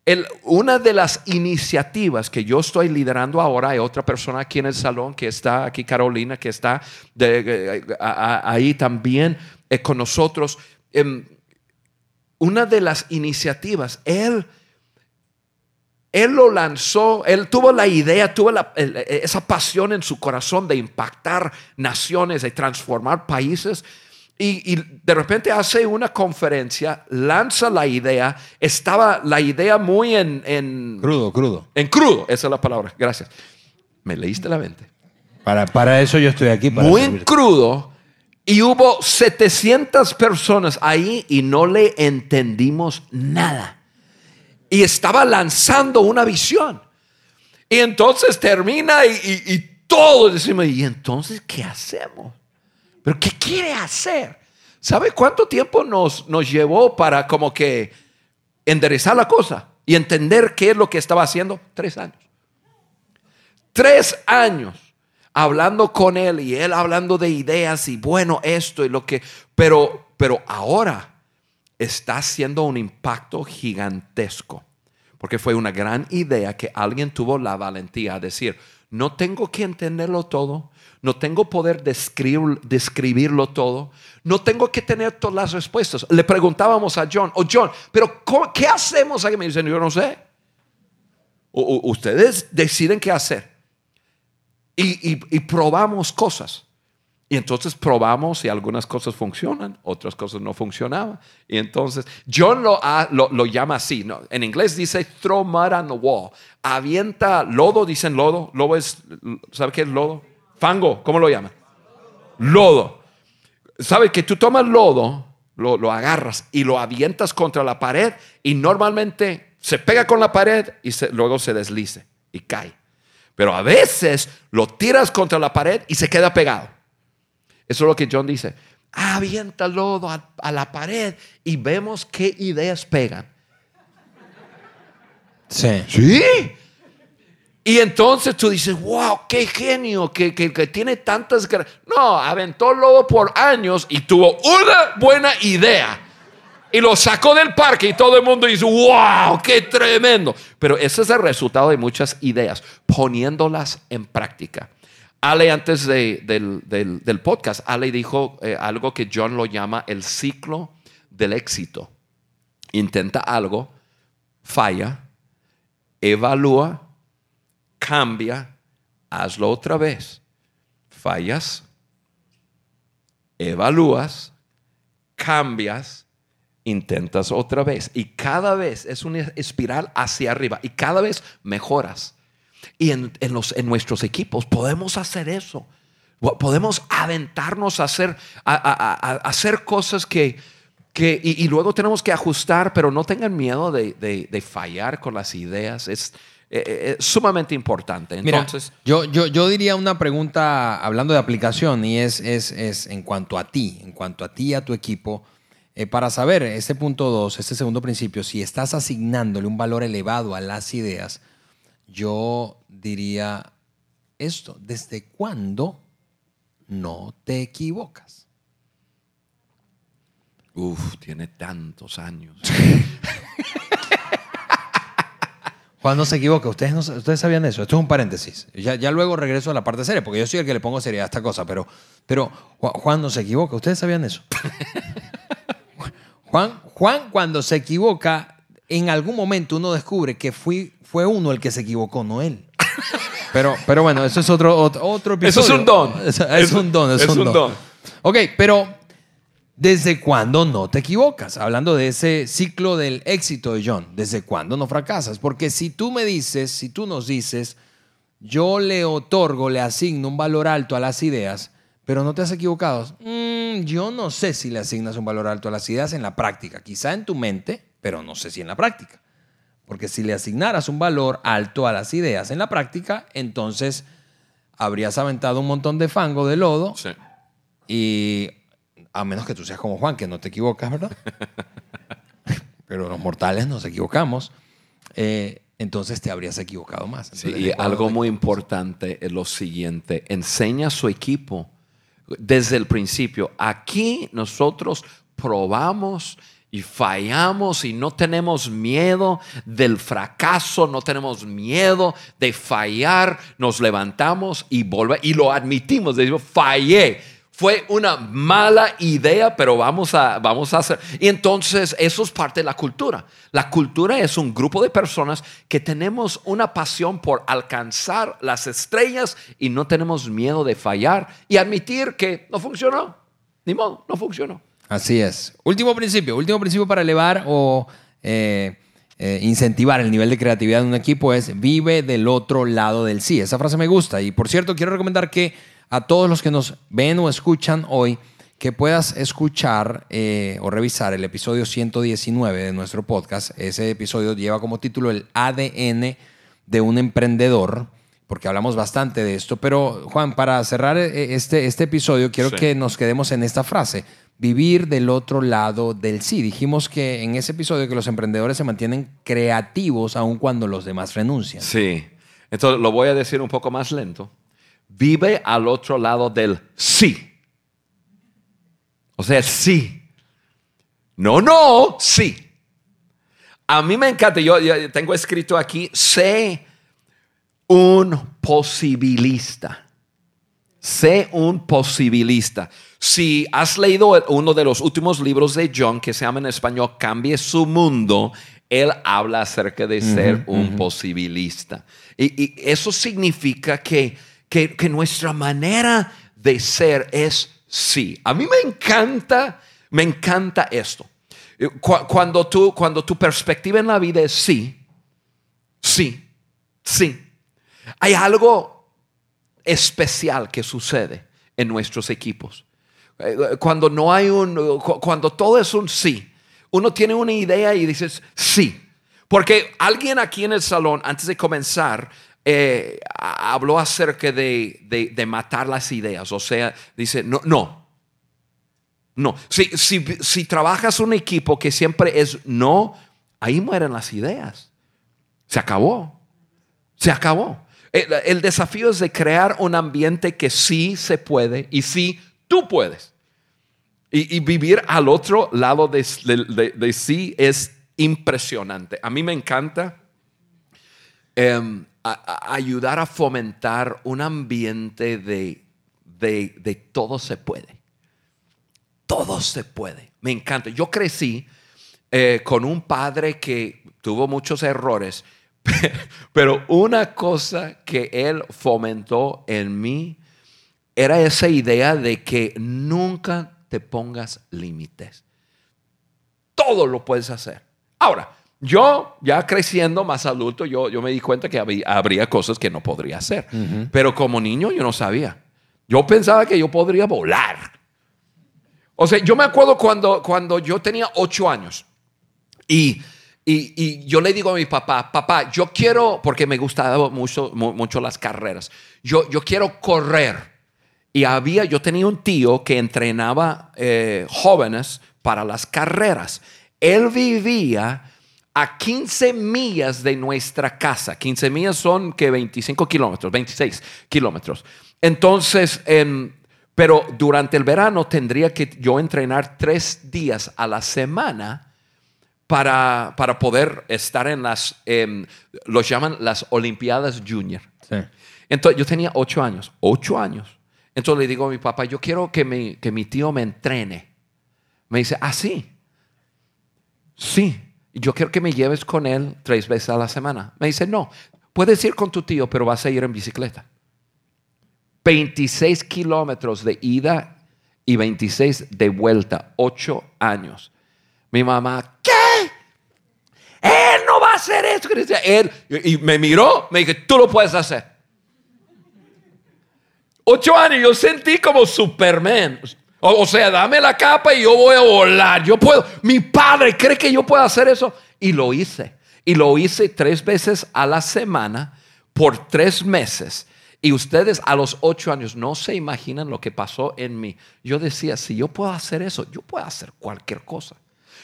El- una de las iniciativas que yo estoy liderando ahora, hay otra persona aquí en el salón que está, aquí Carolina, que está a- ahí también eh, con nosotros. Em, una de las iniciativas, él, él lo lanzó, él tuvo la idea, tuvo la- el- esa pasión en su corazón de impactar naciones, de transformar países. Y, y de repente hace una conferencia, lanza la idea, estaba la idea muy en, en, Crudo, crudo. en crudo, esa es la palabra, gracias. Me leíste la mente. Para, para eso yo estoy aquí. Para Muy en crudo y hubo 700 personas ahí y no le entendimos nada. Y estaba lanzando una visión. Y entonces termina y, y- todos decimos, ¿y entonces qué hacemos? ¿Pero qué quiere hacer? ¿Sabe cuánto tiempo nos, nos llevó para como que enderezar la cosa y entender qué es lo que estaba haciendo? Tres años. Tres años hablando con él y él hablando de ideas y bueno, esto y lo que, pero, pero ahora está haciendo un impacto gigantesco. Porque fue una gran idea que alguien tuvo la valentía a decir, no tengo que entenderlo todo, no tengo poder describir, describirlo todo, no tengo que tener todas las respuestas. Le preguntábamos a John, o John, pero ¿cómo- ¿qué hacemos? aquí? Me dicen, yo no sé. O- ustedes deciden qué hacer. Y probamos cosas. Y entonces probamos y algunas cosas funcionan, otras cosas no funcionaban. Y entonces John lo, lo llama así. ¿no? En inglés dice throw mud on the wall. Avienta lodo, dicen lodo. Lodo es, ¿sabe qué es lodo? Fango, ¿cómo lo llaman? Lodo. ¿Sabe que tú tomas lodo, lo, lo agarras y lo avientas contra la pared y normalmente se pega con la pared y se- luego se deslice y cae. Pero a veces lo tiras contra la pared y se queda pegado. Eso es lo que John dice. Avienta lodo a, a la pared y vemos qué ideas pegan. Sí. Sí. Y entonces tú dices, wow, qué genio, que, que- que tiene tantas... gra-". No, aventó lodo por años y tuvo una buena idea. Y lo sacó del parque y todo el mundo dice, wow, qué tremendo. Pero ese es el resultado de muchas ideas, poniéndolas en práctica. Ale, antes de- del, del- del podcast, Ale dijo eh, algo que John lo llama el ciclo del éxito. Intenta algo, falla, evalúa, cambia, hazlo otra vez. Fallas, evalúas, cambias, intentas otra vez. Y cada vez es una espiral hacia arriba y cada vez mejoras. Y en, los, en nuestros equipos podemos hacer eso. Podemos aventarnos a hacer, a, hacer cosas que, que y, luego tenemos que ajustar, pero no tengan miedo de, de, fallar con las ideas. Es, eh, eh, sumamente importante. Entonces, yo, yo, yo, diría una pregunta hablando de aplicación y es, es, es en cuanto a ti, en cuanto a ti y a tu equipo. Eh, para saber este punto 2, este segundo principio, si estás asignándole un valor elevado a las ideas, yo diría esto, ¿desde cuándo no te equivocas? Uf, tiene tantos años. [LAUGHS] ¿Cuándo se equivoca? ¿Ustedes, no, ustedes sabían eso. Esto es un paréntesis. Ya, ya, luego regreso a la parte seria, porque yo soy el que le pongo seriedad a esta cosa. Pero, pero Juan no se equivoca. ¿Ustedes sabían eso? [LAUGHS] Juan, Juan, cuando se equivoca, en algún momento uno descubre que fue uno el que se equivocó, no él. Pero, pero bueno, eso es otro, otro, episodio. Eso es un [LAUGHS] don. Es, un don, es, un, don. Ok, pero ¿desde cuándo no te equivocas? Hablando de ese ciclo del éxito de John, ¿desde cuándo no fracasas? Porque si tú me dices, si tú nos dices, yo le otorgo, le asigno un valor alto a las ideas, pero no te has equivocado. Mm, yo no sé si le asignas un valor alto a las ideas en la práctica, quizá en tu mente, pero no sé si en la práctica. Porque si le asignaras un valor alto a las ideas en la práctica, entonces habrías aventado un montón de fango, de lodo. Sí. Y a menos que tú seas como Juan, que no te equivocas, ¿verdad? [LAUGHS] pero los mortales nos equivocamos. Eh, entonces te habrías equivocado más. sí, y algo muy importante es lo siguiente, enseña a su equipo desde el principio. Aquí nosotros probamos y fallamos y no tenemos miedo del fracaso, no tenemos miedo de fallar, nos levantamos y volvemos y lo admitimos, decimos, fallé fue una mala idea, pero vamos a, vamos a hacer. Y entonces eso es parte de la cultura. La cultura es un grupo de personas que tenemos una pasión por alcanzar las estrellas y no tenemos miedo de fallar y admitir que no funcionó. Ni modo, no funcionó. Así es. Último principio, último principio para elevar o eh, eh, incentivar el nivel de creatividad de un equipo es vive del otro lado del sí. Esa frase me gusta. Y por cierto, quiero recomendar que a todos los que nos ven o escuchan hoy que puedas escuchar eh, o revisar el episodio 119 de nuestro podcast. Ese episodio lleva como título el ADN de un emprendedor, porque hablamos bastante de esto. Pero Juan, para cerrar este, este episodio, quiero que nos quedemos en esta frase. Vivir del otro lado del sí. Dijimos que en ese episodio que los emprendedores se mantienen creativos aun cuando los demás renuncian. Sí. Entonces lo voy a decir un poco más lento vive al otro lado del sí. O sea, sí. No, no, sí. A mí me encanta, yo, tengo escrito aquí, sé un posibilista. Sé un posibilista. Si has leído uno de los últimos libros de John que se llama en español Cambie su mundo, él habla acerca de ser un posibilista. y, eso significa que que, nuestra manera de ser es sí. A mí me encanta, me encanta esto. Eh, cuando, tú, cuando tu perspectiva en la vida es sí, sí, sí, hay algo especial que sucede en nuestros equipos. Eh, cuando no hay un, cuando todo es un sí, uno tiene una idea y dices sí. Porque alguien aquí en el salón, antes de comenzar, eh, habló acerca de, matar las ideas. O sea, dice, no, no. No. Si, si, trabajas un equipo que siempre es no, ahí mueren las ideas. Se acabó. Se acabó. El, desafío es de crear un ambiente que sí se puede y sí tú puedes. Y, vivir al otro lado de, sí es impresionante. A mí me encanta. Em, ayudar a fomentar un ambiente de, de, todo se puede. Todo se puede. Me encanta. Yo crecí eh, con un padre que tuvo muchos errores, [LAUGHS] pero una cosa que él fomentó en mí era esa idea de que nunca te pongas límites. todo lo puedes hacer. Ahora, yo ya creciendo más adulto, yo, yo me di cuenta que había, habría cosas que no podría hacer. Pero como niño yo no sabía. Yo pensaba que yo podría volar. O sea, yo me acuerdo cuando, cuando yo tenía ocho años y, y, y yo le digo a mi papá, papá, yo quiero, porque me gustaban mucho, mu- mucho las carreras, yo, yo quiero correr. Y había, yo tenía un tío que entrenaba eh, jóvenes para las carreras. Él vivía a 15 millas de nuestra casa. 15 millas son que 25 kilómetros, 26 kilómetros. Entonces, em, pero durante el verano tendría que yo entrenar tres días a la semana para, para poder estar en las, em, los llaman las Olimpiadas Junior. Sí. Entonces yo tenía ocho años, ocho años. Entonces le digo a mi papá, yo quiero que mi, que mi tío me entrene. Me dice, ah, sí. Sí, yo quiero que me lleves con él tres veces a la semana. Me dice, no, puedes ir con tu tío, pero vas a ir en bicicleta. 26 kilómetros de ida y 26 de vuelta, ocho años. Mi mamá, ¿qué? Él no va a hacer eso. Cristian". Él, y me miró, me dijo, tú lo puedes hacer. Ocho años, yo sentí como Superman. O, sea, dame la capa y yo voy a volar. Yo puedo. Mi padre cree que yo puedo hacer eso. Y lo hice. Y lo hice tres veces a la semana por tres meses. Y ustedes a los ocho años no se imaginan lo que pasó en mí. Yo decía, si yo puedo hacer eso, yo puedo hacer cualquier cosa.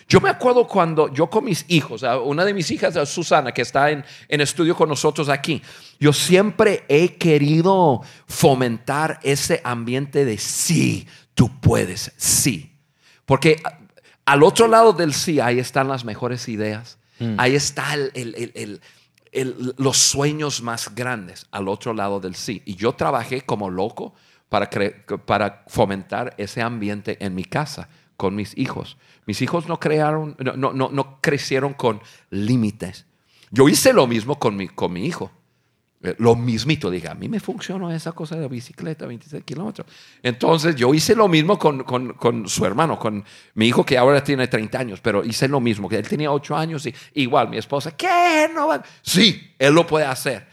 Yo me acuerdo cuando yo con mis hijos, una de mis hijas, Susana, que está en, en estudio con nosotros aquí, yo siempre he querido fomentar ese ambiente de sí, tú puedes, sí. Porque al otro lado del sí, ahí están las mejores ideas, ahí está el- el- el- el- el- los sueños más grandes, al otro lado del sí. Y yo trabajé como loco para, para fomentar ese ambiente en mi casa con mis hijos. Mis hijos no, crearon, no, no, no, no crecieron con límites. Yo hice lo mismo con mi, con mi hijo. Eh, Lo mismito, diga, a mí me funcionó esa cosa de bicicleta, 26 kilómetros. Entonces yo hice lo mismo con, con- con su hermano, con mi hijo que ahora tiene 30 años, pero hice lo mismo, que él tenía 8 años y igual mi esposa, ¿qué? No va-". Sí, él lo puede hacer.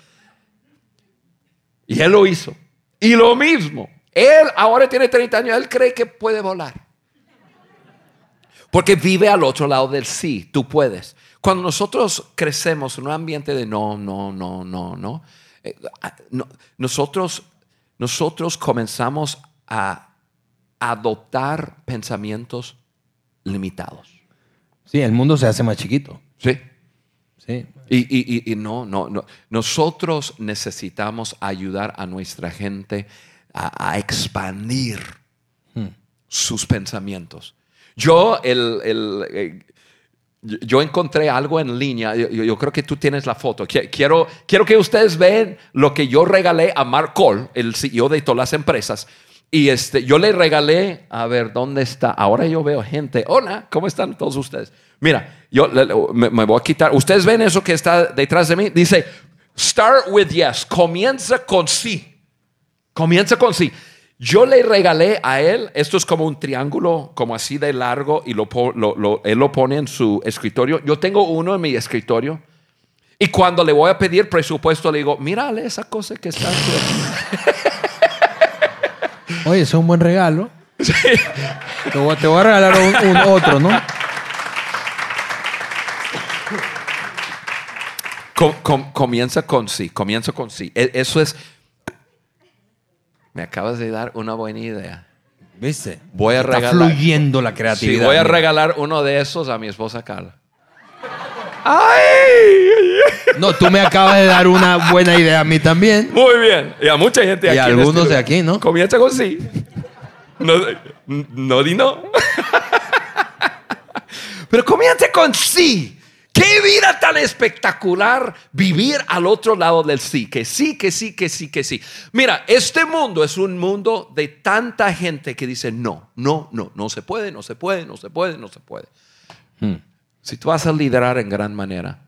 Y él lo hizo. Y lo mismo, él ahora tiene 30 años, él cree que puede volar. Porque vive al otro lado del sí, tú puedes. Cuando nosotros crecemos en un ambiente de no, no, no, no, no, eh, no, nosotros, nosotros comenzamos a adoptar pensamientos limitados. Sí, el mundo se hace más chiquito. Sí. Sí. Y, y- y- y no, no, no. Nosotros necesitamos ayudar a nuestra gente a, a expandir sus pensamientos. Yo, el, el, eh, yo- encontré algo en línea. Yo, creo que tú tienes la foto. Qui- Quiero, quiero que ustedes vean lo que yo regalé a Mark Cole, el CEO de todas las empresas. Y este, yo le regalé, a ver, ¿dónde está? Ahora yo veo gente. Hola, ¿cómo están todos ustedes? Mira, yo me, me voy a quitar. ¿Ustedes ven eso que está detrás de mí? Dice, start with yes. Comienza con sí. Comienza con sí. Yo le regalé a él, esto es como un triángulo, como así de largo, y lo, po- lo- lo- él lo pone en su escritorio. Yo tengo uno en mi escritorio. Y cuando le voy a pedir presupuesto, le digo, mírale esa cosa que está aquí. [LAUGHS] Oye, es un buen regalo. Te, voy, te voy a regalar un, un otro, ¿no? Com- com- comienza con sí, comienza con sí. E- Eso es... Me acabas de dar una buena idea. ¿Viste? Voy a Está regalar. fluyendo la Sí, creatividad. voy a mira. regalar uno de esos a mi esposa Carla. ¡Ay! No, tú me acabas de dar una buena idea a mí también. Muy bien. Y a mucha gente Y aquí. a en algunos este de aquí, ¿no? Comienza con sí. No, no di no. Pero comienza con sí. ¡Qué vida tan espectacular vivir al otro lado del sí! Que sí, que sí, que sí, que sí. Mira, este mundo es un mundo de tanta gente que dice no, no, no, no se puede, no se puede, no se puede, no se puede. Si tú vas a liderar en gran manera,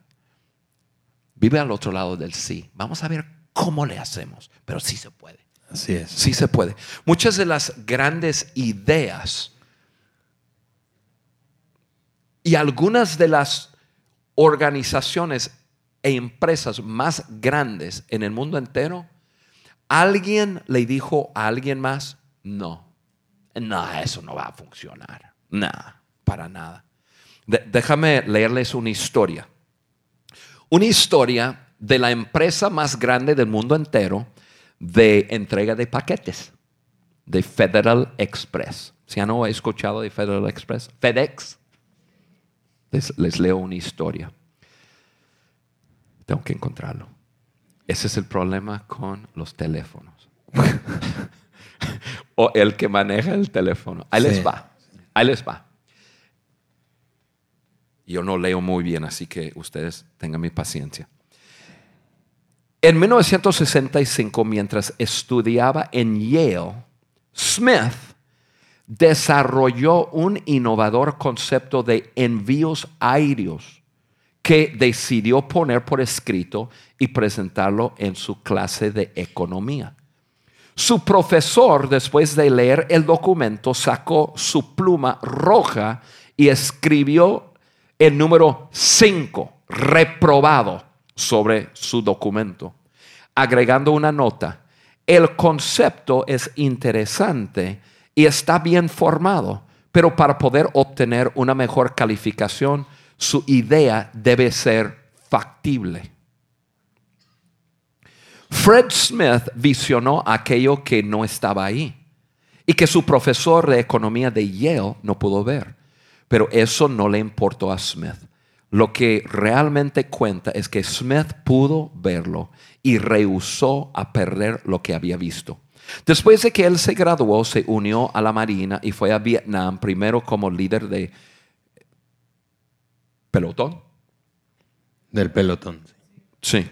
vive al otro lado del sí. Vamos a ver cómo le hacemos, pero sí se puede. Así es. Sí se puede. Muchas de las grandes ideas Y algunas de las organizaciones e empresas más grandes en el mundo entero, alguien le dijo a alguien más, no, no, eso no va a funcionar. Nada, para nada. déjame leerles una historia. Una historia de la empresa más grande del mundo entero de entrega de paquetes, de Federal Express. ¿Se han escuchado de Federal Express? FedEx. Les leo una historia. Tengo que encontrarlo. Ese es el problema con los teléfonos. [LAUGHS] o el que maneja el teléfono. Ahí les va. Ahí les va. Yo no leo muy bien, así que ustedes tengan mi paciencia. En 1965, mientras estudiaba en Yale, Smith desarrolló un innovador concepto de envíos aéreos que decidió poner por escrito y presentarlo en su clase de economía. Su profesor, después de leer el documento, sacó su pluma roja y escribió el número 5, reprobado, sobre su documento, agregando una nota. El concepto es interesante y está bien formado, pero para poder obtener una mejor calificación, su idea debe ser factible. Fred Smith visionó aquello que no estaba ahí y que su profesor de economía de Yale no pudo ver. Pero eso no le importó a Smith. Lo que realmente cuenta es que Smith pudo verlo y rehusó a perder lo que había visto. Después de que él se graduó, se unió a la Marina y fue a Vietnam, primero como líder de pelotón. Del pelotón. Sí.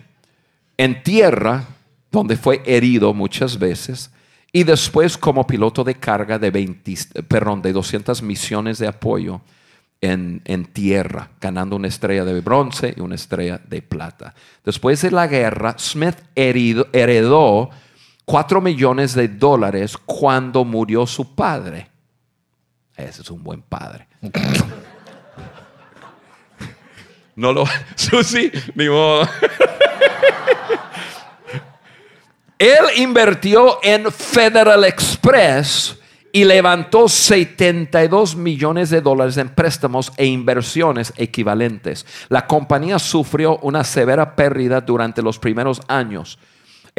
En tierra, donde fue herido muchas veces, y después como piloto de carga de, 20, perdón, de 200 misiones de apoyo en, en, tierra, ganando una estrella de bronce y una estrella de plata. Después de la guerra, Smith herido, heredó 4 millones de dólares cuando murió su padre. Ese es un buen padre. [LAUGHS] No lo. [LAUGHS] Susi, ni modo. [LAUGHS] Él invirtió en Federal Express y levantó 72 millones de dólares en préstamos e inversiones equivalentes. La compañía sufrió una severa pérdida durante los primeros años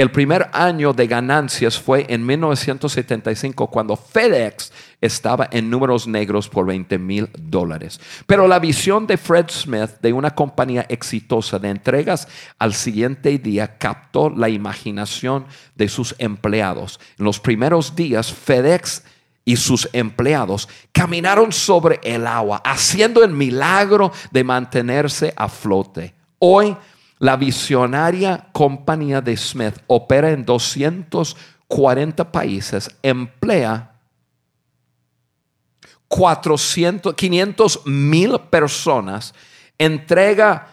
el primer año de ganancias fue en 1975 cuando FedEx estaba en números negros por 20 mil dólares. Pero la visión de Fred Smith de una compañía exitosa de entregas al siguiente día captó la imaginación de sus empleados. En los primeros días, FedEx y sus empleados caminaron sobre el agua, haciendo el milagro de mantenerse a flote. Hoy, la visionaria compañía de Smith opera en 240 países, emplea 400, 500 mil personas, entrega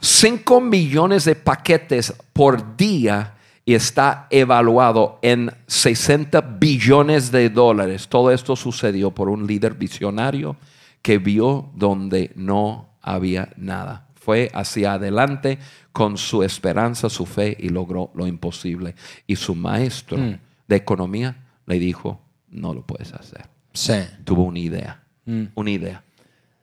5 millones de paquetes por día y está evaluado en 60 billones de dólares. Todo esto sucedió por un líder visionario que vio donde no había nada. Fue hacia adelante con su esperanza, su fe y logró lo imposible. Y su maestro mm. de economía le dijo, no lo puedes hacer. Sí. Tuvo una idea, mm. una idea.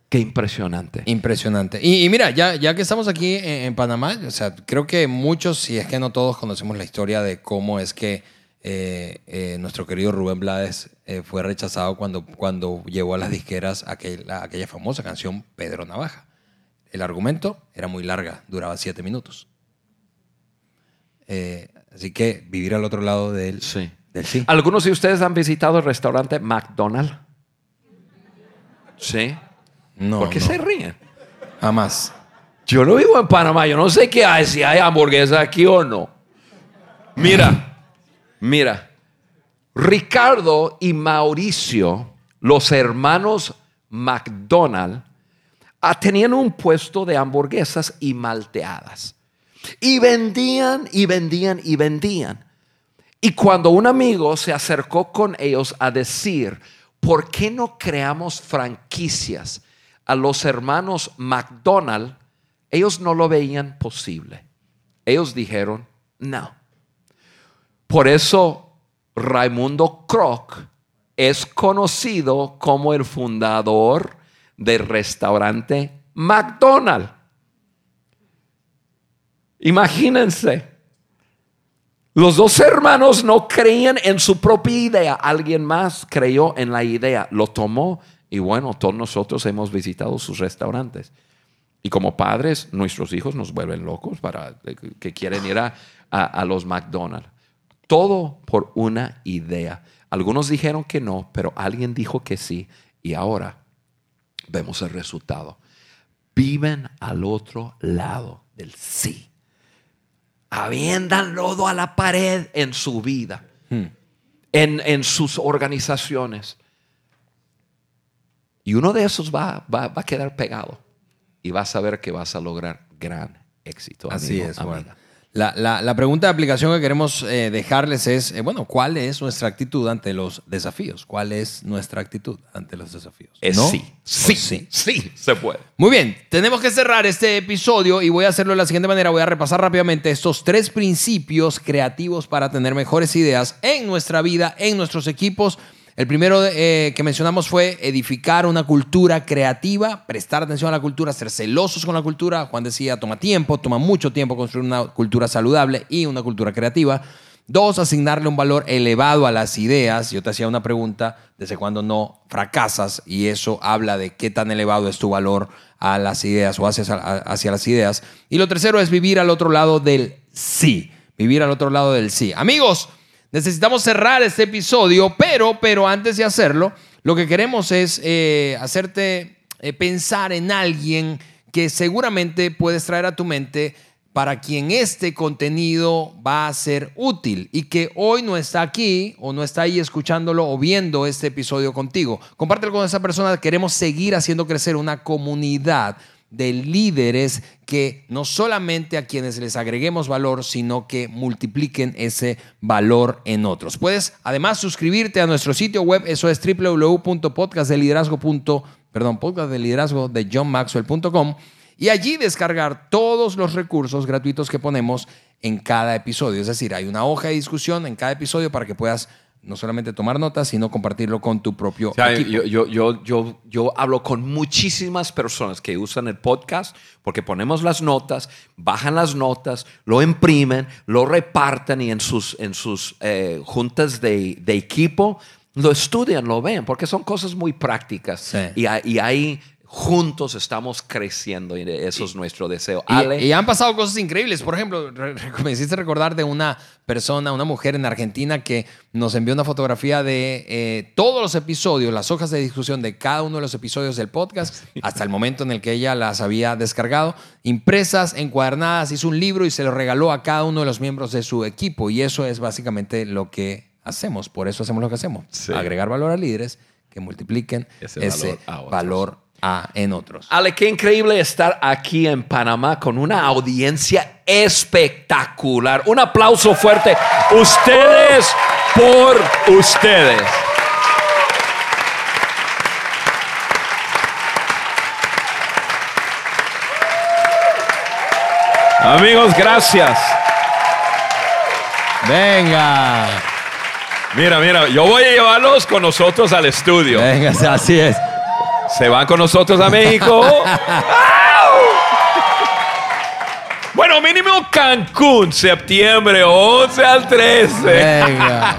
Qué impresionante. Impresionante. Y, mira, ya, ya que estamos aquí en, Panamá, o sea, creo que muchos, si es que no todos, conocemos la historia de cómo es que eh, eh, nuestro querido Rubén Blades eh, fue rechazado cuando, cuando llevó a las disqueras aquella famosa canción Pedro Navaja. El argumento era muy larga, duraba siete minutos. Eh, así que vivir al otro lado del sí. del sí. ¿Algunos de ustedes han visitado el restaurante McDonald's? Sí. No. ¿Por qué se ríen? Jamás. Yo no vivo en Panamá, yo no sé qué hay, si hay hamburguesa aquí o no. Mira, mira. Ricardo y Mauricio, los hermanos McDonald, tenían un puesto de hamburguesas y malteadas. Y vendían y vendían y vendían. Y cuando un amigo se acercó con ellos a decir, ¿por qué no creamos franquicias a los hermanos McDonald, ellos no lo veían posible. Ellos dijeron, no. Por eso Raimundo Kroc es conocido como el fundador del restaurante McDonald's. Imagínense. Los dos hermanos no creían en su propia idea. Alguien más creyó en la idea, lo tomó y bueno, todos nosotros hemos visitado sus restaurantes. Y como padres, nuestros hijos nos vuelven locos para que quieren ir a, a los McDonald's. Todo por una idea. Algunos dijeron que no, pero alguien dijo que sí. Y ahora vemos el resultado. Viven al otro lado del sí. Aviendan lodo a la pared en su vida, en, en, sus organizaciones. Y uno de esos va, va, va, a quedar pegado y vas a ver que vas a lograr gran éxito. Así es, amiga. La, pregunta de aplicación que queremos eh, dejarles es, eh, bueno, ¿cuál es nuestra actitud ante los desafíos? ¿Cuál es nuestra actitud ante los desafíos? Es sí, sí, sí, sí, se puede. Muy bien, tenemos que cerrar este episodio y voy a hacerlo de la siguiente manera. Voy a repasar rápidamente estos tres principios creativos para tener mejores ideas en nuestra vida, en nuestros equipos el primero eh, que mencionamos fue edificar una cultura creativa, prestar atención a la cultura, ser celosos con la cultura. Juan decía, toma tiempo, toma mucho tiempo construir una cultura saludable y una cultura creativa. Dos, asignarle un valor elevado a las ideas. Yo te hacía una pregunta, ¿desde cuándo no fracasas? Y eso habla de qué tan elevado es tu valor a las ideas o hacia, hacia las ideas. Y lo tercero es vivir al otro lado del sí. Vivir al otro lado del sí. Amigos, Necesitamos cerrar este episodio, pero, pero antes de hacerlo, lo que queremos es eh, hacerte eh, pensar en alguien que seguramente puedes traer a tu mente para quien este contenido va a ser útil y que hoy no está aquí o no está ahí escuchándolo o viendo este episodio contigo. Compártelo con esa persona. Queremos seguir haciendo crecer una comunidad de líderes que no solamente a quienes les agreguemos valor, sino que multipliquen ese valor en otros. Puedes además suscribirte a nuestro sitio web, eso es www.podcastdeliderazgo. Perdón, de johnmaxwell.com y allí descargar todos los recursos gratuitos que ponemos en cada episodio. Es decir, hay una hoja de discusión en cada episodio para que puedas no solamente tomar notas, sino compartirlo con tu propio equipo. Yo, yo, yo, yo, yo hablo con muchísimas personas que usan el podcast porque ponemos las notas, bajan las notas, lo imprimen, lo reparten y en sus, en sus eh, juntas de, de, equipo lo estudian, lo ven, porque son cosas muy prácticas. Y, y hay juntos estamos creciendo y eso es nuestro deseo. Y, han pasado cosas increíbles. Por ejemplo, [LAUGHS] me hiciste recordar de una persona, una mujer en Argentina que nos envió una fotografía de eh, todos los episodios, las hojas de discusión de cada uno de los episodios del podcast, hasta el momento en el que ella las había descargado, impresas, encuadernadas, hizo un libro y se lo regaló a cada uno de los miembros de su equipo. Y eso es básicamente lo que hacemos. Por eso hacemos lo que hacemos. Agregar valor a líderes que multipliquen ese, valor a, en otros. Ale, qué increíble estar aquí en Panamá con una audiencia espectacular. Un aplauso fuerte. Ustedes por ustedes. Amigos, gracias. Venga. Mira, mira, yo voy a llevarlos con nosotros al estudio. Venga, así es. Se van con nosotros a México. [LAUGHS] bueno, mínimo Cancún, septiembre 11 al 13. Venga.